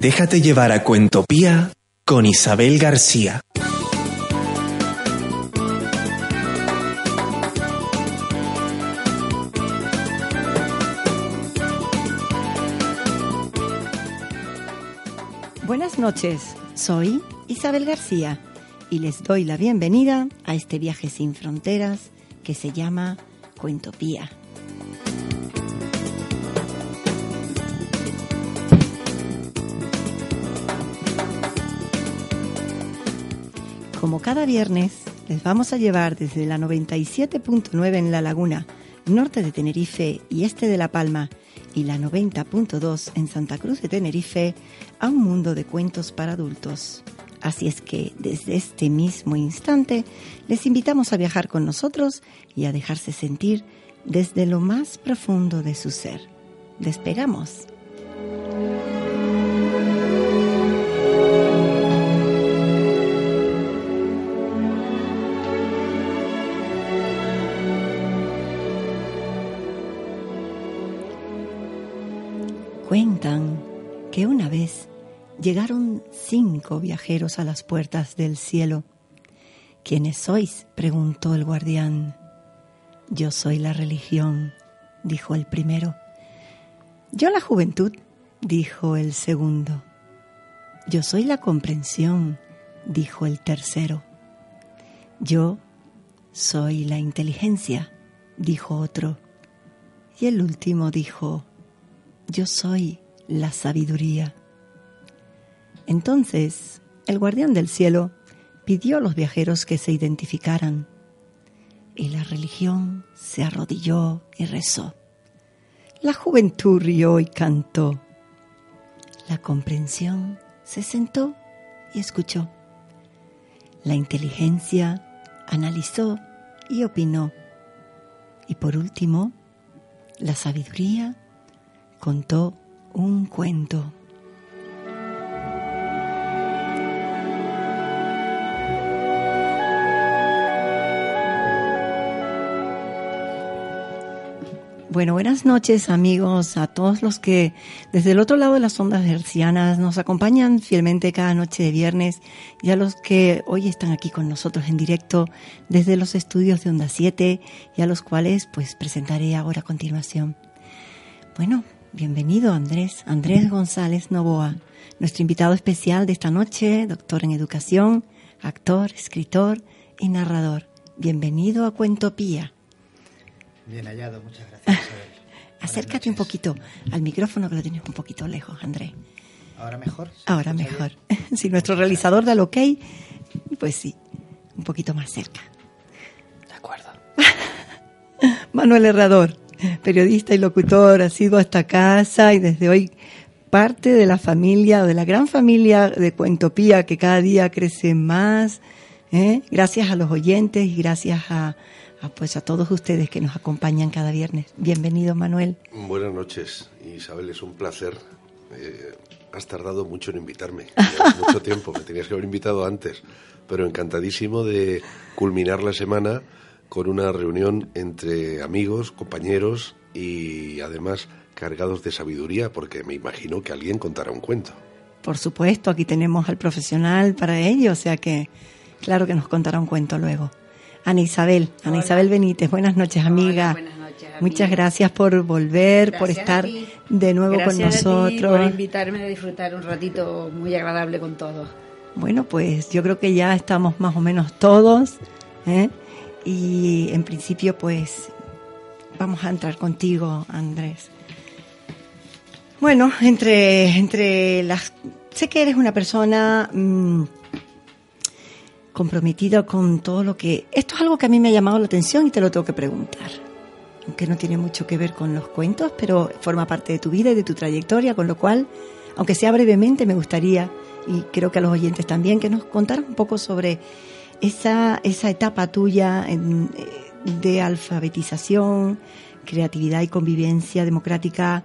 Déjate llevar a Cuentopía con Isabel García. Buenas noches, soy Isabel García y les doy la bienvenida a este viaje sin fronteras que se llama Cuentopía. Como cada viernes, les vamos a llevar desde la 97.9 en La Laguna, norte de Tenerife y este de La Palma, y la 90.2 en Santa Cruz de Tenerife, a un mundo de cuentos para adultos. Así es que desde este mismo instante les invitamos a viajar con nosotros y a dejarse sentir desde lo más profundo de su ser. Despegamos. Cuentan que una vez llegaron cinco viajeros a las puertas del cielo. ¿Quiénes sois? preguntó el guardián. Yo soy la religión, dijo el primero. Yo la juventud, dijo el segundo. Yo soy la comprensión, dijo el tercero. Yo soy la inteligencia, dijo otro. Y el último dijo, yo soy la sabiduría. Entonces, el guardián del cielo pidió a los viajeros que se identificaran, y la religión se arrodilló y rezó. La juventud rió y cantó. La comprensión se sentó y escuchó. La inteligencia analizó y opinó. Y por último, la sabiduría contó un cuento. Bueno, buenas noches amigos, a todos los que desde el otro lado de las ondas hercianas nos acompañan fielmente cada noche de viernes y a los que hoy están aquí con nosotros en directo desde los estudios de Onda 7 y a los cuales pues presentaré ahora a continuación. Bueno, Bienvenido Andrés, Andrés González Novoa, nuestro invitado especial de esta noche, doctor en educación, actor, escritor y narrador. Bienvenido a Cuentopía. Bien hallado, muchas gracias. Acércate un poquito al micrófono que lo tienes un poquito lejos, Andrés. ¿Ahora mejor? Ahora mejor. si nuestro realizador da el ok, pues sí, un poquito más cerca. De acuerdo. Manuel Herrador periodista y locutor, ha sido hasta casa y desde hoy parte de la familia o de la gran familia de Cuentopía que cada día crece más. ¿eh? Gracias a los oyentes y gracias a, pues a todos ustedes que nos acompañan cada viernes. Bienvenido, Manuel. Buenas noches, Isabel, es un placer. Eh, has tardado mucho en invitarme, mucho tiempo, me tenías que haber invitado antes, pero encantadísimo de culminar la semana con una reunión entre amigos, compañeros y además cargados de sabiduría, porque me imagino que alguien contará un cuento. Por supuesto, aquí tenemos al profesional para ello, o sea que claro que nos contará un cuento luego. Ana Isabel, Ana Isabel Benítez, buenas noches amiga. buenas noches, Muchas gracias por volver, por estar de nuevo con nosotros. por invitarme a disfrutar un ratito muy agradable con todos. Bueno, pues yo creo que ya estamos más o menos todos. ¿eh? Y en principio pues vamos a entrar contigo, Andrés. Bueno, entre, entre las... Sé que eres una persona mm, comprometida con todo lo que... Esto es algo que a mí me ha llamado la atención y te lo tengo que preguntar. Aunque no tiene mucho que ver con los cuentos, pero forma parte de tu vida y de tu trayectoria, con lo cual aunque sea brevemente, me gustaría, y creo que a los oyentes también, que nos contaras un poco sobre esa, esa etapa tuya de alfabetización, creatividad y convivencia democrática,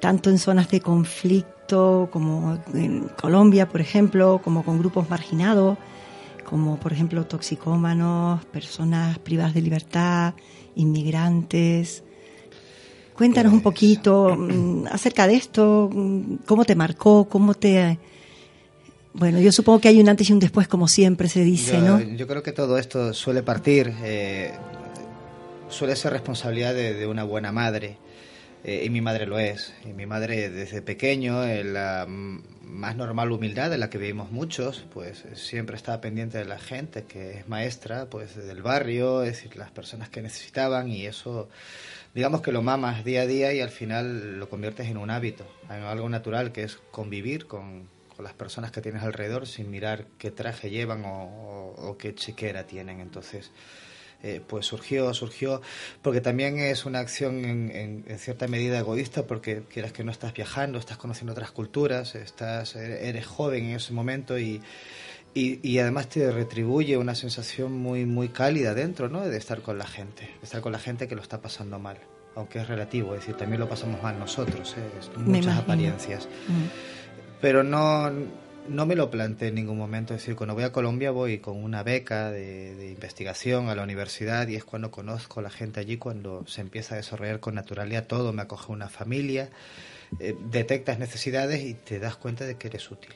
tanto en zonas de conflicto como en Colombia, por ejemplo, como con grupos marginados, como por ejemplo toxicómanos, personas privadas de libertad, inmigrantes. Cuéntanos un pues, poquito mm, acerca de esto, mm, cómo te marcó, cómo te... Bueno, yo supongo que hay un antes y un después, como siempre se dice, ¿no? Yo creo que todo esto suele partir, eh, suele ser responsabilidad de, una buena madre. Eh, y mi madre lo es. Y mi madre desde pequeño, en la más normal humildad de la que vivimos muchos, pues siempre estaba pendiente de la gente que es maestra, pues del barrio, es decir, las personas que necesitaban y eso, digamos que lo mamas día a día y al final lo conviertes en un hábito, en algo natural que es convivir con, las personas que tienes alrededor sin mirar qué traje llevan o, o qué chequera tienen. Entonces, eh, pues surgió, surgió, porque también es una acción en, cierta medida egoísta, porque quieras que no estás viajando, estás conociendo otras culturas, estás, eres joven en ese momento y, y, además te retribuye una sensación muy, muy cálida dentro, ¿no? De estar con la gente, de estar con la gente que lo está pasando mal, aunque es relativo, es decir, también lo pasamos mal nosotros, ¿eh? muchas apariencias. Mm. Pero no no me lo planteé en ningún momento. Es decir, cuando voy a Colombia voy con una beca de, investigación a la universidad y es cuando conozco a la gente allí, cuando se empieza a desarrollar con naturalidad todo, me acoge una familia, eh, detectas necesidades y te das cuenta de que eres útil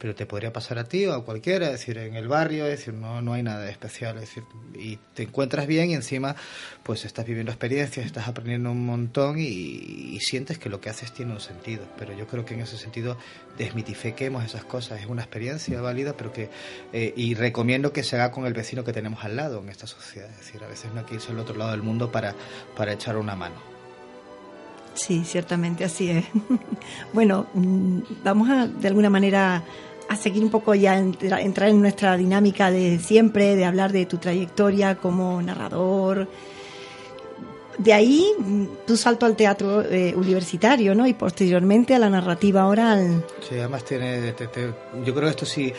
pero te podría pasar a ti o a cualquiera, es decir, en el barrio, es decir, no, no hay nada especial, es decir, y te encuentras bien y encima pues estás viviendo experiencias, estás aprendiendo un montón y, sientes que lo que haces tiene un sentido, pero yo creo que en ese sentido desmitifiquemos esas cosas, es una experiencia válida, pero que, eh, y recomiendo que se haga con el vecino que tenemos al lado en esta sociedad, es decir, a veces no hay que irse al otro lado del mundo para, para echar una mano. Sí, ciertamente así es. bueno, mm, vamos a de alguna manera a seguir un poco ya, entrar en nuestra dinámica de siempre, de hablar de tu trayectoria como narrador. De ahí tu salto al teatro eh, universitario, ¿no? Y posteriormente a la narrativa oral. Sí, además tiene, yo creo que esto sí,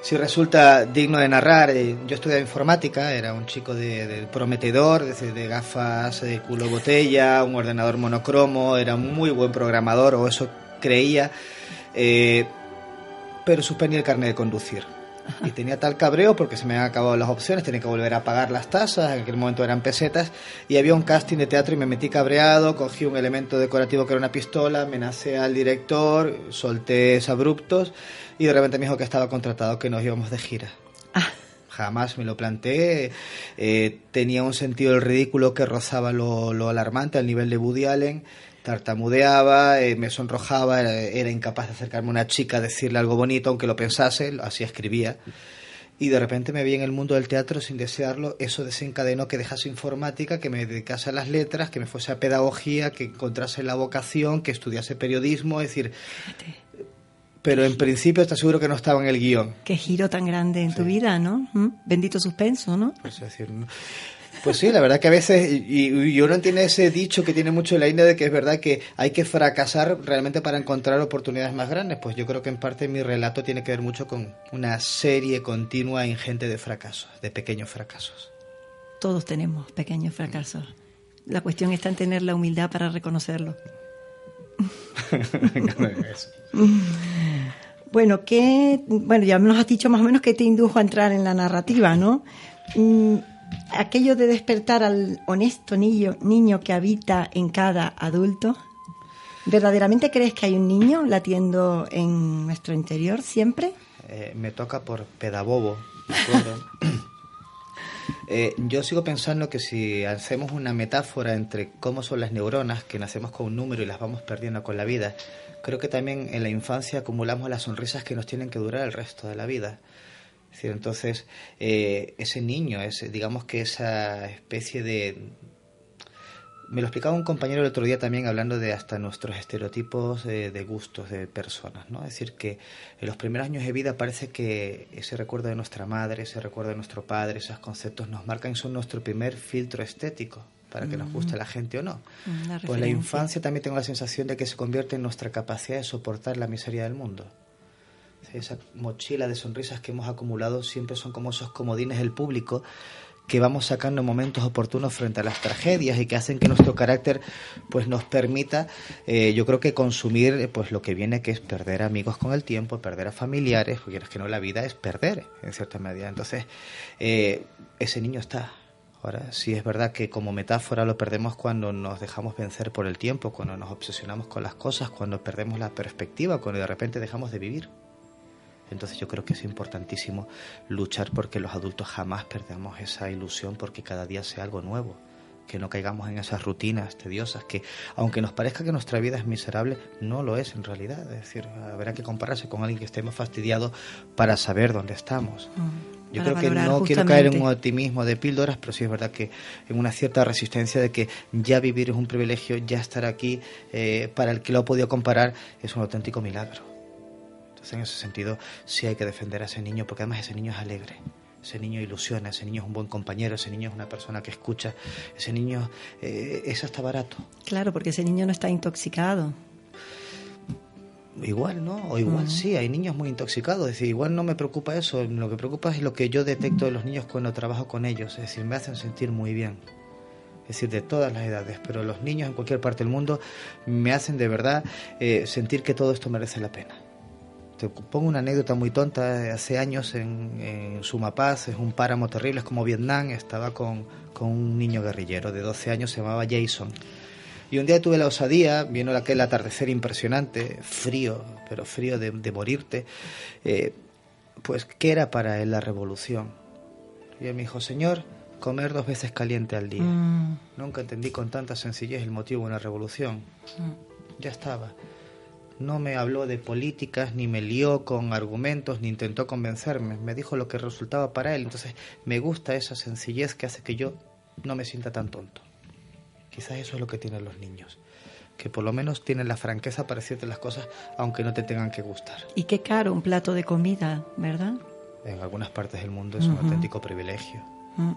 sí resulta digno de narrar. Eh, yo estudiaba informática, era un chico de, prometedor, de, gafas de culo botella, un ordenador monocromo, era un muy buen programador, o eso creía. Eh, pero suspendí el carnet de conducir. Y tenía tal cabreo porque se me habían acabado las opciones, tenía que volver a pagar las tasas, en aquel momento eran pesetas, y había un casting de teatro y me metí cabreado, cogí un elemento decorativo que era una pistola, amenacé al director, solté abruptos y de repente me dijo que estaba contratado, que nos íbamos de gira. Ah. Jamás me lo planteé, eh, tenía un sentido del ridículo que rozaba lo, lo alarmante al nivel de Woody Allen tartamudeaba, eh, me sonrojaba, era, incapaz de acercarme a una chica, decirle algo bonito, aunque lo pensase, así escribía. Y de repente me vi en el mundo del teatro sin desearlo, eso desencadenó que dejase informática, que me dedicase a las letras, que me fuese a pedagogía, que encontrase la vocación, que estudiase periodismo, es decir... Pero en principio está seguro que no estaba en el guion. Qué giro tan grande en tu vida, ¿no? ¿Mm? Bendito suspenso, ¿no? Pues es decir, pues sí, la verdad que a veces, y, uno tiene ese dicho que tiene mucho en la India de que es verdad que hay que fracasar realmente para encontrar oportunidades más grandes. Pues yo creo que en parte mi relato tiene que ver mucho con una serie continua e ingente de fracasos, de pequeños fracasos. Todos tenemos pequeños fracasos. La cuestión está en tener la humildad para reconocerlo. bueno, ¿qué, bueno, ya nos has dicho más o menos que te indujo a entrar en la narrativa, ¿no? Aquello de despertar al honesto niño, niño que habita en cada adulto? ¿Verdaderamente crees que hay un niño latiendo en nuestro interior siempre? Eh, me toca por pedabobo. eh, yo sigo pensando que si hacemos una metáfora entre cómo son las neuronas, que nacemos con un número y las vamos perdiendo con la vida, creo que también en la infancia acumulamos las sonrisas que nos tienen que durar el resto de la vida entonces, eh, ese niño, ese, digamos que esa especie de... Me lo explicaba un compañero el otro día también hablando de hasta nuestros estereotipos de, gustos de personas, ¿no? Es decir, que en los primeros años de vida parece que ese recuerdo de nuestra madre, ese recuerdo de nuestro padre, esos conceptos nos marcan y son nuestro primer filtro estético para que nos guste la gente o no. Mm, Pues la infancia también tengo la sensación de que se convierte en nuestra capacidad de soportar la miseria del mundo. Esa mochila de sonrisas que hemos acumulado siempre son como esos comodines del público que vamos sacando en momentos oportunos frente a las tragedias y que hacen que nuestro carácter pues nos permita eh, yo creo que consumir eh, pues lo que viene que es perder amigos con el tiempo perder a familiares porque es que no la vida es perder en cierta medida entonces eh, ese niño está Ahora, sí es verdad que como metáfora lo perdemos cuando nos dejamos vencer por el tiempo, cuando nos obsesionamos con las cosas, cuando perdemos la perspectiva, cuando de repente dejamos de vivir. Entonces yo creo que es importantísimo luchar porque los adultos jamás perdamos esa ilusión porque cada día sea algo nuevo, que no caigamos en esas rutinas tediosas que aunque nos parezca que nuestra vida es miserable, no lo es en realidad. Es decir, habrá que compararse con alguien que estemos fastidiado para saber dónde estamos. Mm, Yo creo que no quiero caer en un optimismo de píldoras, pero sí es verdad que en una cierta resistencia de que ya vivir es un privilegio, ya estar aquí, eh, para el que lo ha podido comparar, es un auténtico milagro. Entonces, en ese sentido, sí hay que defender a ese niño, porque además ese niño es alegre, ese niño ilusiona, ese niño es un buen compañero, ese niño es una persona que escucha, ese niño eh, es hasta barato. Claro, porque ese niño no está intoxicado. Igual, ¿no? O igual sí, hay niños muy intoxicados. Es decir, igual no me preocupa eso. Lo que preocupa es lo que yo detecto de los niños cuando trabajo con ellos. Es decir, me hacen sentir muy bien. Es decir, de todas las edades. Pero los niños en cualquier parte del mundo me hacen de verdad eh, sentir que todo esto merece la pena. Te pongo una anécdota muy tonta. Hace años en, en Sumapaz, es un páramo terrible, es como Vietnam. Estaba con, con un niño guerrillero de 12 años, se llamaba Jason. Y un día tuve la osadía, viendo aquel atardecer impresionante, frío, pero frío de, de morirte, eh, pues, ¿qué era para él la revolución? Y él me dijo, Señor, comer dos veces caliente al día. Mm, Nunca entendí con tanta sencillez el motivo de una revolución. Ya estaba. No me habló de políticas, ni me lió con argumentos, ni intentó convencerme. Me dijo lo que resultaba para él. Entonces, me gusta esa sencillez que hace que yo no me sienta tan tonto. Quizás eso es lo que tienen los niños. Que por lo menos tienen la franqueza para decirte las cosas aunque no te tengan que gustar. Y qué caro un plato de comida, ¿verdad? En algunas partes del mundo es un auténtico privilegio. Mm.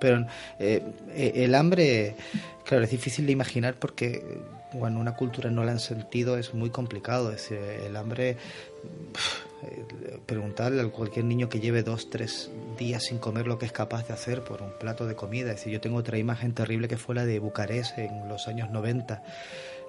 Pero eh, eh, el hambre, claro, es difícil de imaginar porque cuando una cultura no la han sentido es muy complicado. Es decir, el hambre, eh, preguntarle a cualquier niño que lleve dos, tres días sin comer lo que es capaz de hacer por un plato de comida. Es decir, yo tengo otra imagen terrible que fue la de Bucarest en los años 90.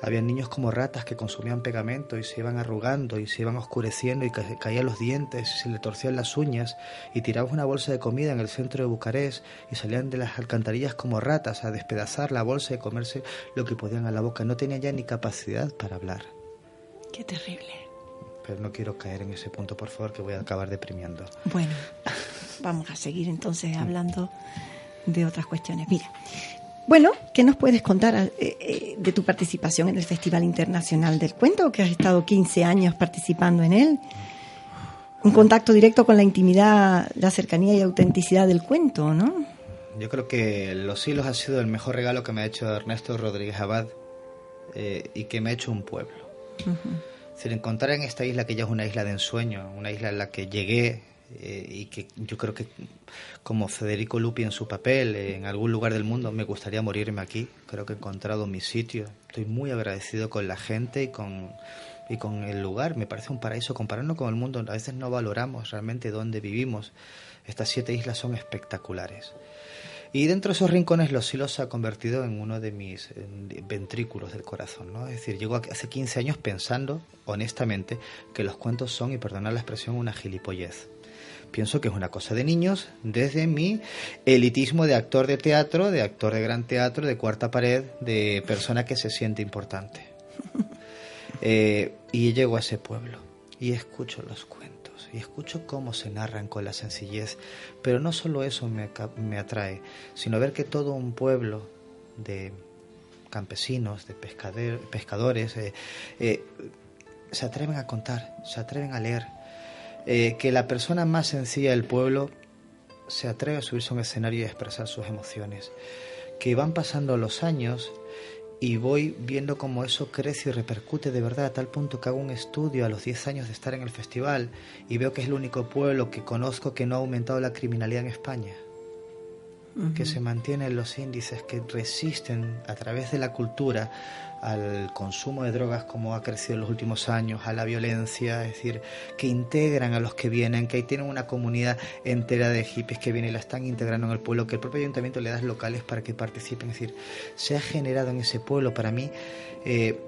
Había niños como ratas que consumían pegamento y se iban arrugando y se iban oscureciendo y ca- caían los dientes y se le torcían las uñas y tiraban una bolsa de comida en el centro de Bucarest y salían de las alcantarillas como ratas a despedazar la bolsa y comerse lo que podían a la boca. No tenían ya ni capacidad para hablar. Qué terrible. Pero no quiero caer en ese punto, por favor, que voy a acabar deprimiendo. Bueno, vamos a seguir entonces hablando de otras cuestiones. Mira, bueno, ¿qué nos puedes contar eh, eh, de tu participación en el Festival Internacional del Cuento, que has estado 15 años participando en él? Un contacto directo con la intimidad, la cercanía y autenticidad del cuento, ¿no? Yo creo que Los Hilos ha sido el mejor regalo que me ha hecho Ernesto Rodríguez Abad eh, y que me ha hecho un pueblo. Es decir, encontrar en esta isla que ya es una isla de ensueño, una isla en la que llegué eh, y que yo creo que como Federico Lupi en su papel en algún lugar del mundo me gustaría morirme aquí. Creo que he encontrado mi sitio. Estoy muy agradecido con la gente y con y con el lugar. Me parece un paraíso comparando con el mundo. A veces no valoramos realmente dónde vivimos. Estas siete islas son espectaculares. Y dentro de esos rincones los hilos se ha convertido en uno de mis ventrículos del corazón, ¿no? Es decir, llego hace 15 años pensando, honestamente, que los cuentos son, y perdonad la expresión, una gilipollez. Pienso que es una cosa de niños desde mi elitismo de actor de teatro, de actor de gran teatro, de cuarta pared, de persona que se siente importante. Eh, y llego a ese pueblo y escucho los cuentos y escucho cómo se narran con la sencillez. Pero no solo eso me, me atrae, sino ver que todo un pueblo de campesinos, de pescader- pescadores, eh, eh, se atreven a contar, se atreven a leer. Eh, que la persona más sencilla del pueblo se atreve a subirse a un escenario y a expresar sus emociones. Que van pasando los años y voy viendo cómo eso crece y repercute de verdad a tal punto que hago un estudio a los 10 años de estar en el festival y veo que es el único pueblo que conozco que no ha aumentado la criminalidad en España. Que se mantiene en los índices, que resisten a través de la cultura al consumo de drogas como ha crecido en los últimos años, a la violencia, es decir, que integran a los que vienen, que ahí tienen una comunidad entera de hippies que vienen y la están integrando en el pueblo, que el propio ayuntamiento le da locales para que participen, es decir, se ha generado en ese pueblo para mí eh,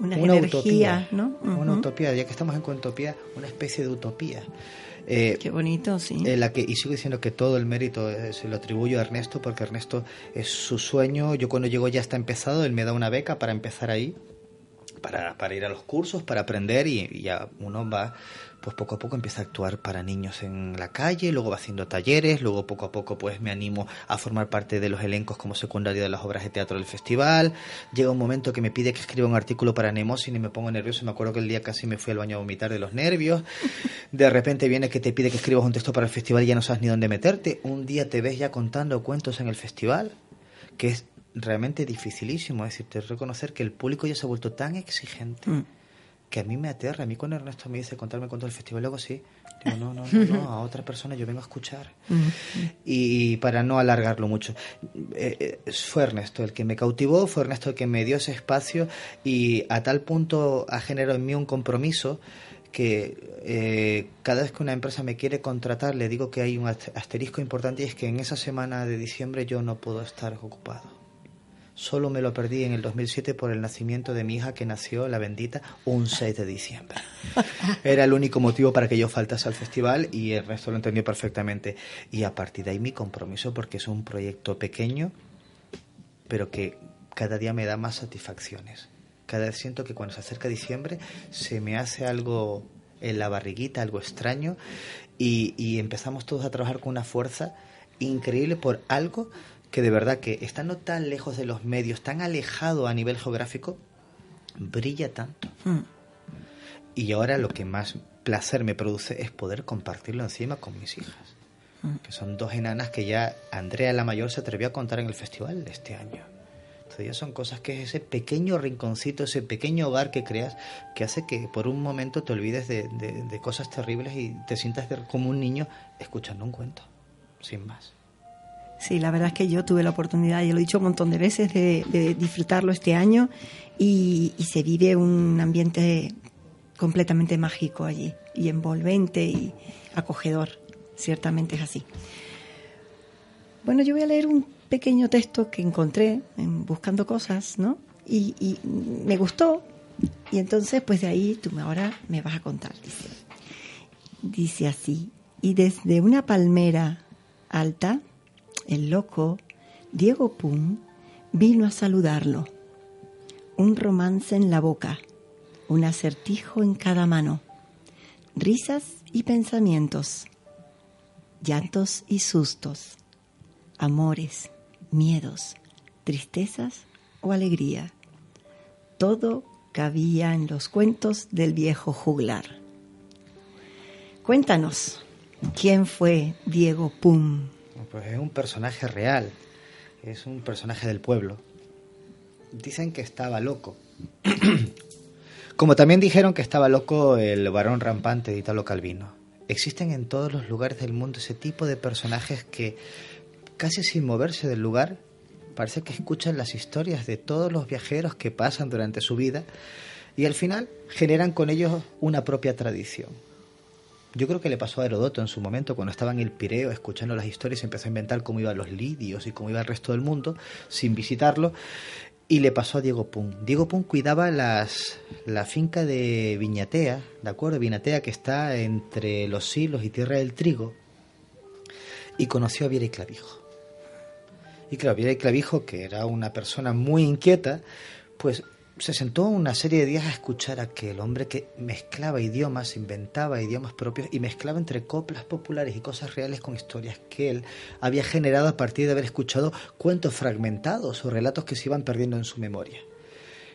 una, energía, utopía, ¿no? Una utopía, ya que estamos en utopía, una especie de utopía. Eh, Qué bonito, sí. la que, y sigo diciendo que todo el mérito eh, se lo atribuyo a Ernesto porque Ernesto es su sueño. Yo cuando llego ya está empezado, él me da una beca para empezar ahí, para, ir a los cursos, para aprender y, ya uno va pues poco a poco empieza a actuar para niños en la calle, luego va haciendo talleres, luego poco a poco pues me animo a formar parte de los elencos como secundario de las obras de teatro del festival. Llega un momento que me pide que escriba un artículo para Nemosin y me pongo nervioso, me acuerdo que el día casi me fui al baño a vomitar de los nervios. De repente viene que te pide que escribas un texto para el festival y ya no sabes ni dónde meterte. Un día te ves ya contando cuentos en el festival, que es realmente dificilísimo, es decir, te reconocer que el público ya se ha vuelto tan exigente. Mm que a mí me aterra. A mí cuando Ernesto me dice contarme cuánto del festival, luego sí, digo, no, no, no, no, a otra persona yo vengo a escuchar. y para no alargarlo mucho, eh, eh, fue Ernesto el que me cautivó, fue Ernesto el que me dio ese espacio y a tal punto ha generado en mí un compromiso que eh, cada vez que una empresa me quiere contratar le digo que hay un asterisco importante y es que en esa semana de diciembre yo no puedo estar ocupado solo me lo perdí en el 2007 por el nacimiento de mi hija que nació, la bendita, un 6 de diciembre. Era el único motivo para que yo faltase al festival y el resto lo entendió perfectamente. Y a partir de ahí mi compromiso porque es un proyecto pequeño, pero que cada día me da más satisfacciones. Cada vez siento que cuando se acerca diciembre se me hace algo en la barriguita, algo extraño, y, y empezamos todos a trabajar con una fuerza increíble por algo que de verdad que estando tan lejos de los medios, tan alejado a nivel geográfico, brilla tanto. Hmm. Y ahora lo que más placer me produce es poder compartirlo encima con mis hijas, hmm. que son dos enanas que ya Andrea la mayor se atrevió a contar en el festival de este año. Entonces ya son cosas que es ese pequeño rinconcito, ese pequeño hogar que creas, que hace que por un momento te olvides de, de cosas terribles y te sientas como un niño escuchando un cuento, sin más. Sí, la verdad es que yo tuve la oportunidad, y lo he dicho un montón de veces, de, disfrutarlo este año y, se vive un ambiente completamente mágico allí y envolvente y acogedor. Ciertamente es así. Bueno, yo voy a leer un pequeño texto que encontré en, buscando cosas, ¿no? Y, y, me gustó y entonces pues de ahí tú ahora me vas a contar. Dice, dice así, y desde una palmera alta el loco, Diego Pum, vino a saludarlo. Un romance en la boca, un acertijo en cada mano, risas y pensamientos, llantos y sustos, amores, miedos, tristezas o alegría. Todo cabía en los cuentos del viejo juglar. Cuéntanos, ¿quién fue Diego Pum? Pues es un personaje real, es un personaje del pueblo. Dicen que estaba loco. Como también dijeron que estaba loco el varón rampante de Italo Calvino. Existen en todos los lugares del mundo ese tipo de personajes que, casi sin moverse del lugar, parece que escuchan las historias de todos los viajeros que pasan durante su vida y al final generan con ellos una propia tradición yo creo que le pasó a Herodoto en su momento, cuando estaba en el Pireo escuchando las historias, empezó a inventar cómo iban los lidios y cómo iba el resto del mundo sin visitarlo. Y le pasó a Diego Pun. Diego Pun cuidaba las, la finca de Viñatea, ¿de acuerdo? Viñatea que está entre los silos y Tierra del Trigo. Y conoció a Viera y Clavijo. Y claro, Viera y Clavijo, que era una persona muy inquieta, pues se sentó una serie de días a escuchar a aquel hombre que mezclaba idiomas, inventaba idiomas propios y mezclaba entre coplas populares y cosas reales con historias que él había generado a partir de haber escuchado cuentos fragmentados o relatos que se iban perdiendo en su memoria.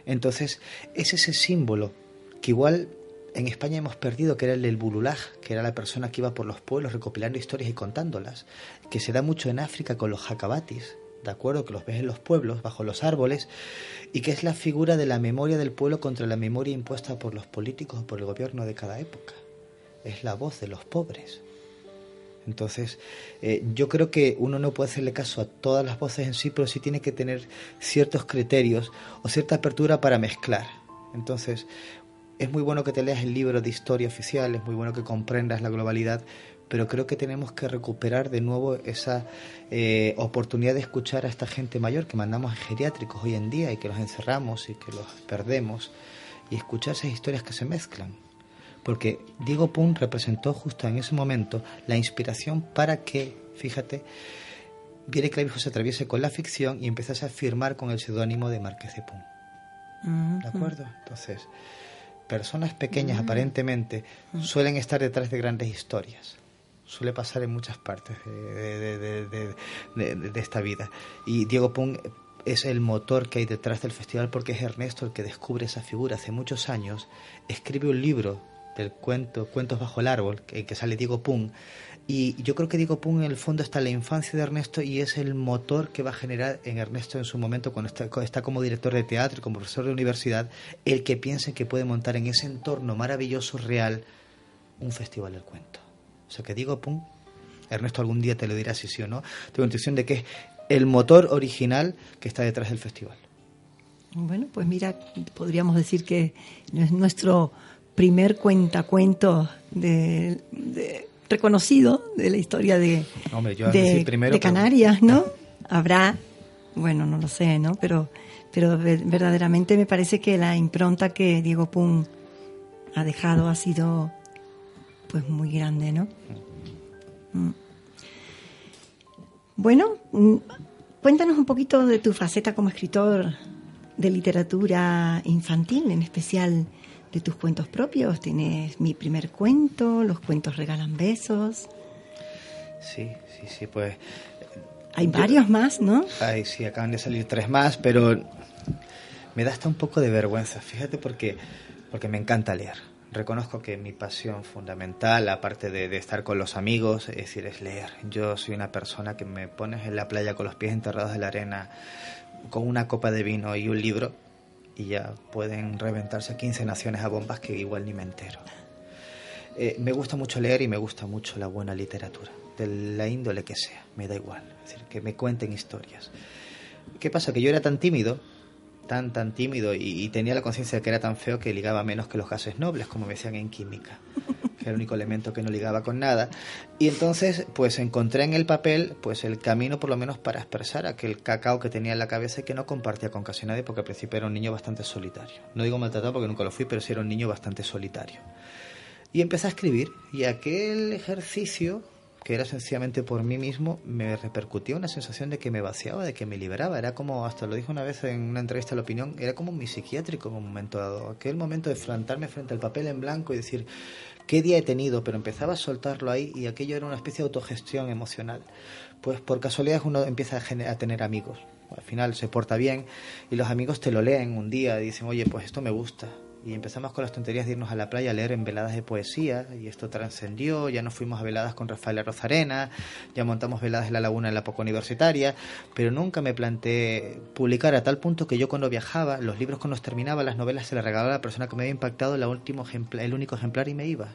Entonces, es ese símbolo que igual en España hemos perdido, que era el del bululaj, que era la persona que iba por los pueblos recopilando historias y contándolas, que se da mucho en África con los jacabatis, ¿de acuerdo? Que los ves en los pueblos, bajo los árboles, y que es la figura de la memoria del pueblo contra la memoria impuesta por los políticos o por el gobierno de cada época. Es la voz de los pobres. Entonces, eh, yo creo que uno no puede hacerle caso a todas las voces en sí, pero sí tiene que tener ciertos criterios o cierta apertura para mezclar. Entonces, es muy bueno que te leas el libro de historia oficial, es muy bueno que comprendas la globalidad, pero creo que tenemos que recuperar de nuevo esa eh, oportunidad de escuchar a esta gente mayor que mandamos en geriátricos hoy en día y que los encerramos y que los perdemos y escuchar esas historias que se mezclan porque Diego Pun representó justo en ese momento la inspiración para que, fíjate, Viene Clavijo se atraviese con la ficción y empezase a firmar con el seudónimo de Márquez de Pun. ¿De acuerdo? Entonces, personas pequeñas aparentemente suelen estar detrás de grandes historias. Suele pasar en muchas partes de, esta vida. Y Diego Pun es el motor que hay detrás del festival porque es Ernesto el que descubre esa figura hace muchos años, escribe un libro del cuento Cuentos bajo el árbol, que, que sale Diego Pung. Y yo creo que Diego Pung en el fondo está en la infancia de Ernesto y es el motor que va a generar en Ernesto en su momento cuando está, está como director de teatro y como profesor de universidad, el que piense que puede montar en ese entorno maravilloso, real, un festival del cuento. O sea que Diego Pung, Ernesto algún día te lo dirá si sí o no, tengo la intuición de que es el motor original que está detrás del festival. Bueno, pues mira, podríamos decir que es nuestro primer cuentacuento de, de, reconocido de la historia de, de, Canarias, ¿no? Habrá, bueno, no lo sé, ¿no? Pero, pero verdaderamente me parece que la impronta que Diego Pum ha dejado ha sido pues muy grande, ¿no? Mm. Bueno, mm, cuéntanos un poquito de tu faceta como escritor de literatura infantil, en especial de tus cuentos propios. Tienes mi primer cuento, los cuentos regalan besos. Sí, sí, sí, pues... Hay varios más, ¿no? Ay, sí, acaban de salir tres más, pero me da hasta un poco de vergüenza, fíjate, porque, porque me encanta leer. Reconozco que mi pasión fundamental, aparte de, estar con los amigos, es decir, es leer. Yo soy una persona que me pones en la playa con los pies enterrados en la arena, con una copa de vino y un libro, y ya pueden reventarse 15 naciones a bombas que igual ni me entero. Eh, me gusta mucho leer y me gusta mucho la buena literatura, de la índole que sea, me da igual, es decir, que me cuenten historias. ¿Qué pasa? Que yo era tan tímido, tan, tan tímido y, tenía la conciencia de que era tan feo que ligaba menos que los gases nobles, como me decían en química era el único elemento que no ligaba con nada. Y entonces, pues encontré en el papel, pues el camino por lo menos para expresar aquel cacao que tenía en la cabeza y que no compartía con casi nadie, porque al principio era un niño bastante solitario. No digo maltratado porque nunca lo fui, pero sí era un niño bastante solitario. Y empecé a escribir, y aquel ejercicio que era sencillamente por mí mismo, me repercutió una sensación de que me vaciaba, de que me liberaba. Era como, hasta lo dije una vez en una entrevista a la opinión, era como mi psiquiátrico en un momento dado. Aquel momento de plantarme frente al papel en blanco y decir, qué día he tenido, pero empezaba a soltarlo ahí y aquello era una especie de autogestión emocional. Pues por casualidad uno empieza a, tener amigos. Al final se porta bien y los amigos te lo leen un día y dicen, oye, pues esto me gusta. Y empezamos con las tonterías de irnos a la playa a leer en veladas de poesía y esto trascendió, ya nos fuimos a veladas con Rafael Rosarena, ya montamos veladas en la laguna en la época universitaria, pero nunca me planteé publicar a tal punto que yo cuando viajaba, los libros cuando los terminaba, las novelas se las regalaba a la persona que me había impactado el último el único ejemplar y me iba.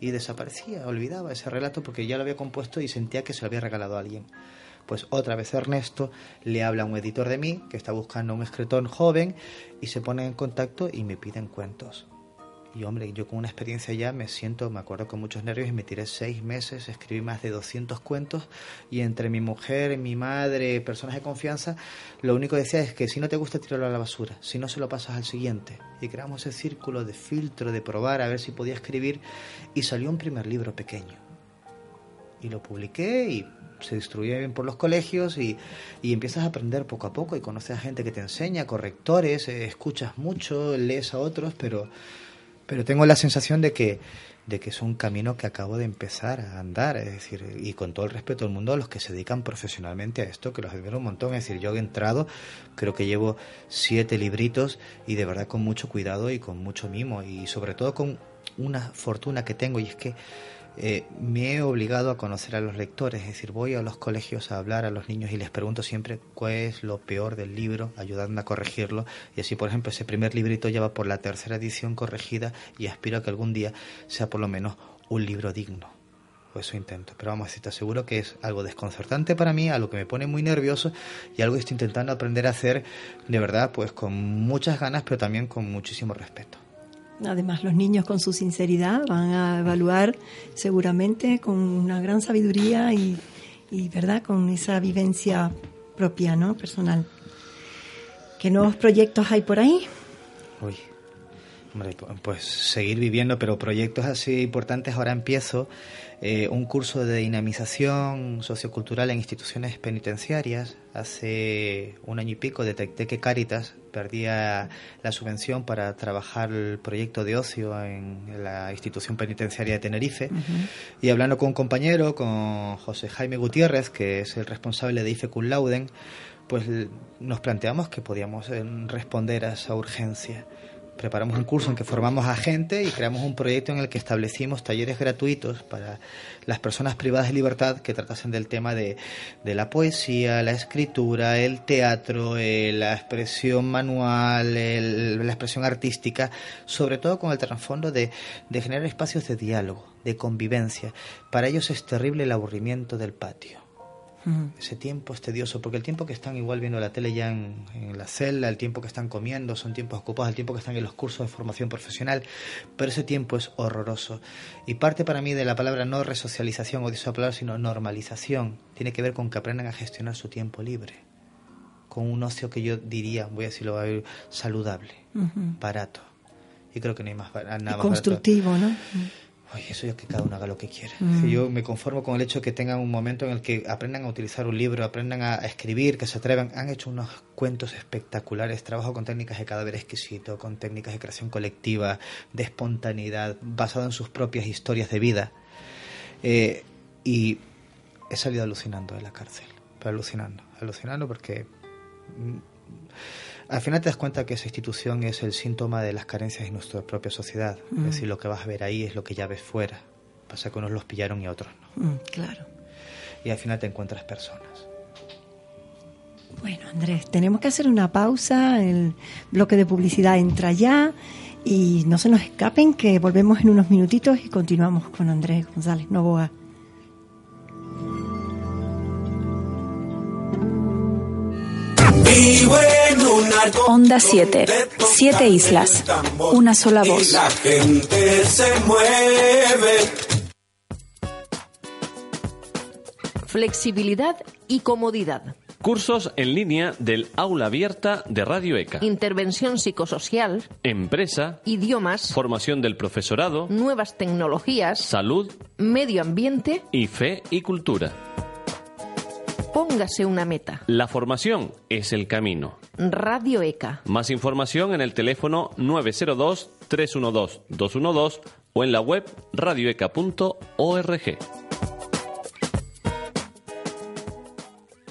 Y desaparecía, olvidaba ese relato porque ya lo había compuesto y sentía que se lo había regalado a alguien pues otra vez Ernesto le habla a un editor de mí que está buscando un escritor joven y se pone en contacto y me piden cuentos. Y hombre, yo con una experiencia ya me siento, me acuerdo con muchos nervios y me tiré seis meses, escribí más de 200 cuentos y entre mi mujer, mi madre, personas de confianza, lo único que decía es que si no te gusta tirarlo a la basura, si no se lo pasas al siguiente. Y creamos ese círculo de filtro, de probar a ver si podía escribir y salió un primer libro pequeño. Y lo publiqué y se distribuye bien por los colegios y, y, empiezas a aprender poco a poco y conoces a gente que te enseña, correctores, eh, escuchas mucho, lees a otros, pero, pero tengo la sensación de que, de que es un camino que acabo de empezar a andar, es decir, y con todo el respeto del mundo a los que se dedican profesionalmente a esto, que los admiro un montón, es decir, yo he entrado, creo que llevo siete libritos y de verdad con mucho cuidado y con mucho mimo y sobre todo con una fortuna que tengo y es que eh, me he obligado a conocer a los lectores, es decir, voy a los colegios a hablar a los niños y les pregunto siempre cuál es lo peor del libro, ayudando a corregirlo. Y así, por ejemplo, ese primer librito ya va por la tercera edición corregida y aspiro a que algún día sea por lo menos un libro digno. pues eso intento. Pero vamos, te aseguro que es algo desconcertante para mí, algo que me pone muy nervioso y algo que estoy intentando aprender a hacer de verdad, pues con muchas ganas, pero también con muchísimo respeto. Además, los niños con su sinceridad van a evaluar seguramente con una gran sabiduría y, y ¿verdad? Con esa vivencia propia, ¿no? Personal. ¿Qué nuevos proyectos hay por ahí? Hombre, pues seguir viviendo, pero proyectos así importantes. Ahora empiezo eh, un curso de dinamización sociocultural en instituciones penitenciarias. Hace un año y pico detecté que Cáritas perdía la subvención para trabajar el proyecto de ocio en la institución penitenciaria de Tenerife. Y hablando con un compañero, con José Jaime Gutiérrez, que es el responsable de IFE Lauden, pues nos planteamos que podíamos eh, responder a esa urgencia. Preparamos un curso en que formamos a gente y creamos un proyecto en el que establecimos talleres gratuitos para las personas privadas de libertad que tratasen del tema de, de la poesía, la escritura, el teatro, eh, la expresión manual, la expresión artística, sobre todo con el trasfondo de, de generar espacios de diálogo, de convivencia. Para ellos es terrible el aburrimiento del patio ese tiempo es tedioso, porque el tiempo que están igual viendo la tele ya en, la celda, el tiempo que están comiendo, son tiempos ocupados, el tiempo que están en los cursos de formación profesional, pero ese tiempo es horroroso. Y parte para mí de la palabra no resocialización o de esa palabra, sino normalización, tiene que ver con que aprendan a gestionar su tiempo libre, con un ocio que yo diría, voy a decirlo, saludable, barato. Y creo que no hay más nada constructivo, ¿no? Oye, eso ya que cada uno haga lo que quiera. Mm. Yo me conformo con el hecho de que tengan un momento en el que aprendan a utilizar un libro, aprendan a escribir, que se atrevan. Han hecho unos cuentos espectaculares. Trabajo con técnicas de cadáver exquisito, con técnicas de creación colectiva, de espontaneidad, basado en sus propias historias de vida. Eh, y he salido alucinando de la cárcel. Pero alucinando, alucinando porque mm, al final te das cuenta que esa institución es el síntoma de las carencias de nuestra propia sociedad. Es mm. decir, lo que vas a ver ahí es lo que ya ves fuera. Pasa que unos los pillaron y a otros no. Mm, claro. Y al final te encuentras personas. Bueno, Andrés, tenemos que hacer una pausa. El bloque de publicidad entra ya. Y no se nos escapen que volvemos en unos minutitos y continuamos con Andrés González Novoa. Onda 7. Siete islas. Una sola voz. la gente se mueve. Flexibilidad y comodidad. Cursos en línea del aula abierta de Radio ECA. Intervención psicosocial. Empresa. Idiomas. Formación del profesorado. Nuevas tecnologías. Salud. Medio ambiente. Y fe y cultura. Póngase una meta. La formación es el camino. Radio ECA. Más información en el teléfono 902-312-212 o en la web radioeca.org.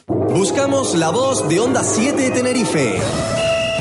Buscamos la voz de Onda 7 Tenerife.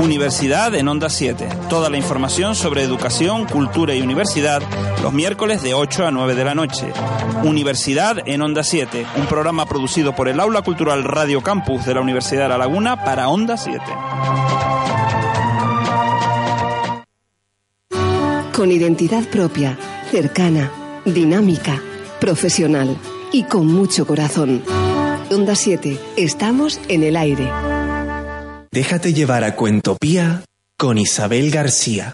Universidad en Onda 7. Toda la información sobre educación, cultura y universidad los miércoles de 8 a 9 de la noche. Universidad en Onda 7, un programa producido por el Aula Cultural Radio Campus de la Universidad de La Laguna para Onda 7. Con identidad propia, cercana, dinámica, profesional y con mucho corazón. Onda 7, estamos en el aire. Déjate llevar a Cuentopía con Isabel García.